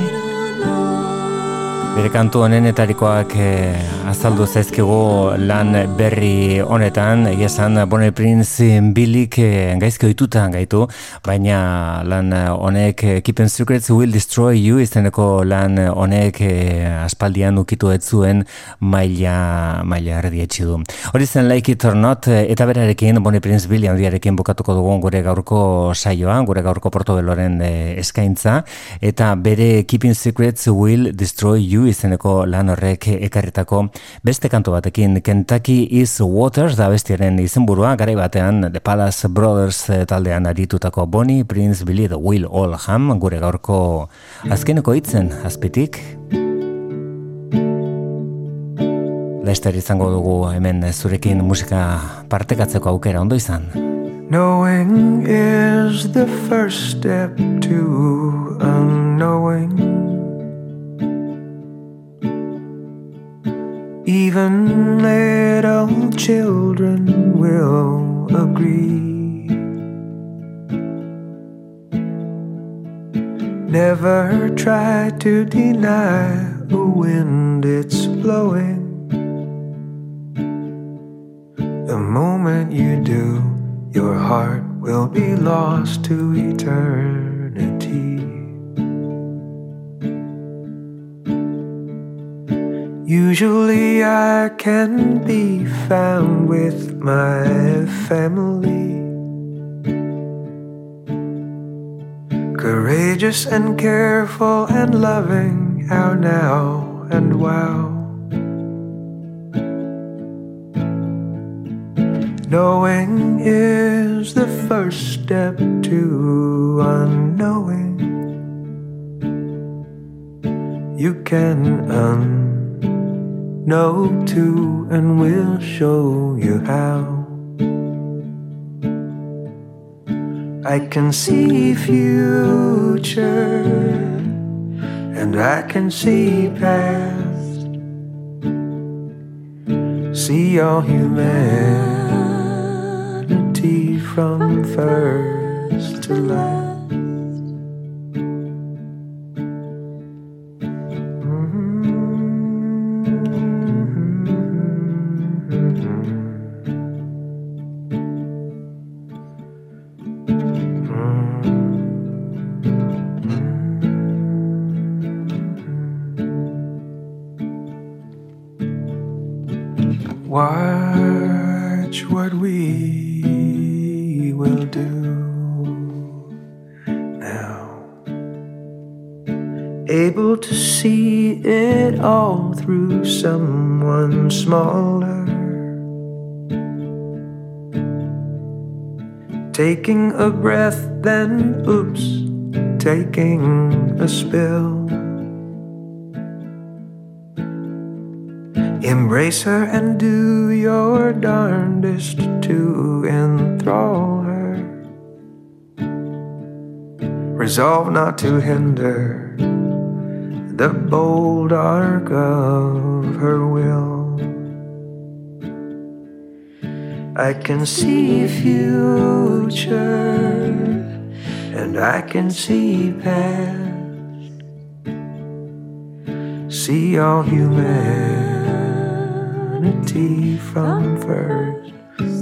Bere kantu honenetarikoak eh, azaldu zaizkigu lan berri honetan, egia esan Bonnie Prince Billik eh, gaizki ohituta gaitu, baina lan honek eh, Keep and Secrets Will Destroy You izeneko lan honek eh, aspaldian ukitu ez zuen maila, maila erdietxi du. Hori zen Like It or Not eh, eta berarekin Bonnie Prince Billy handiarekin bukatuko dugun gure gaurko saioa, gure gaurko portobeloren eh, eskaintza, eta bere Keeping Secrets Will Destroy You izeneko lan horrek ekarritako beste kantu batekin Kentucky is Waters da bestiaren izenburua garai batean The Palace Brothers eh, taldean aritutako Bonnie Prince Billy The Will All Ham gure gaurko azkeneko hitzen azpitik laster izango dugu hemen zurekin musika partekatzeko aukera ondo izan. Knowing is the first step to unknowing. Even little children will agree. Never try to deny the wind it's blowing. The moment you do, your heart will be lost to eternity. Usually I can be found with my family. Courageous and careful and loving, our now and wow. Knowing is the first step to unknowing. You can unknow too, and we'll show you how. I can see future, and I can see past. See all humanity from first to last. Someone smaller. Taking a breath, then oops, taking a spill. Embrace her and do your darndest to enthrall her. Resolve not to hinder the bold arc of her will. I can see future and I can see past. See all humanity from first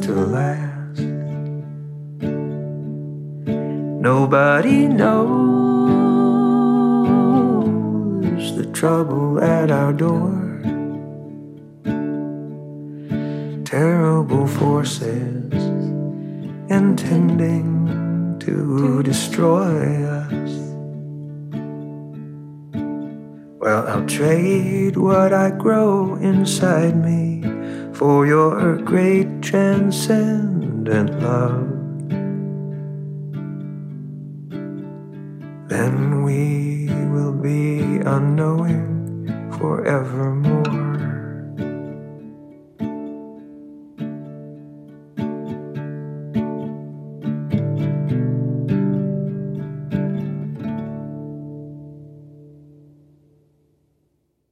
to last. Nobody knows the trouble at our door. Terrible forces intending to destroy us. Well, I'll trade what I grow inside me for your great transcendent love. Then we unknowing forevermore.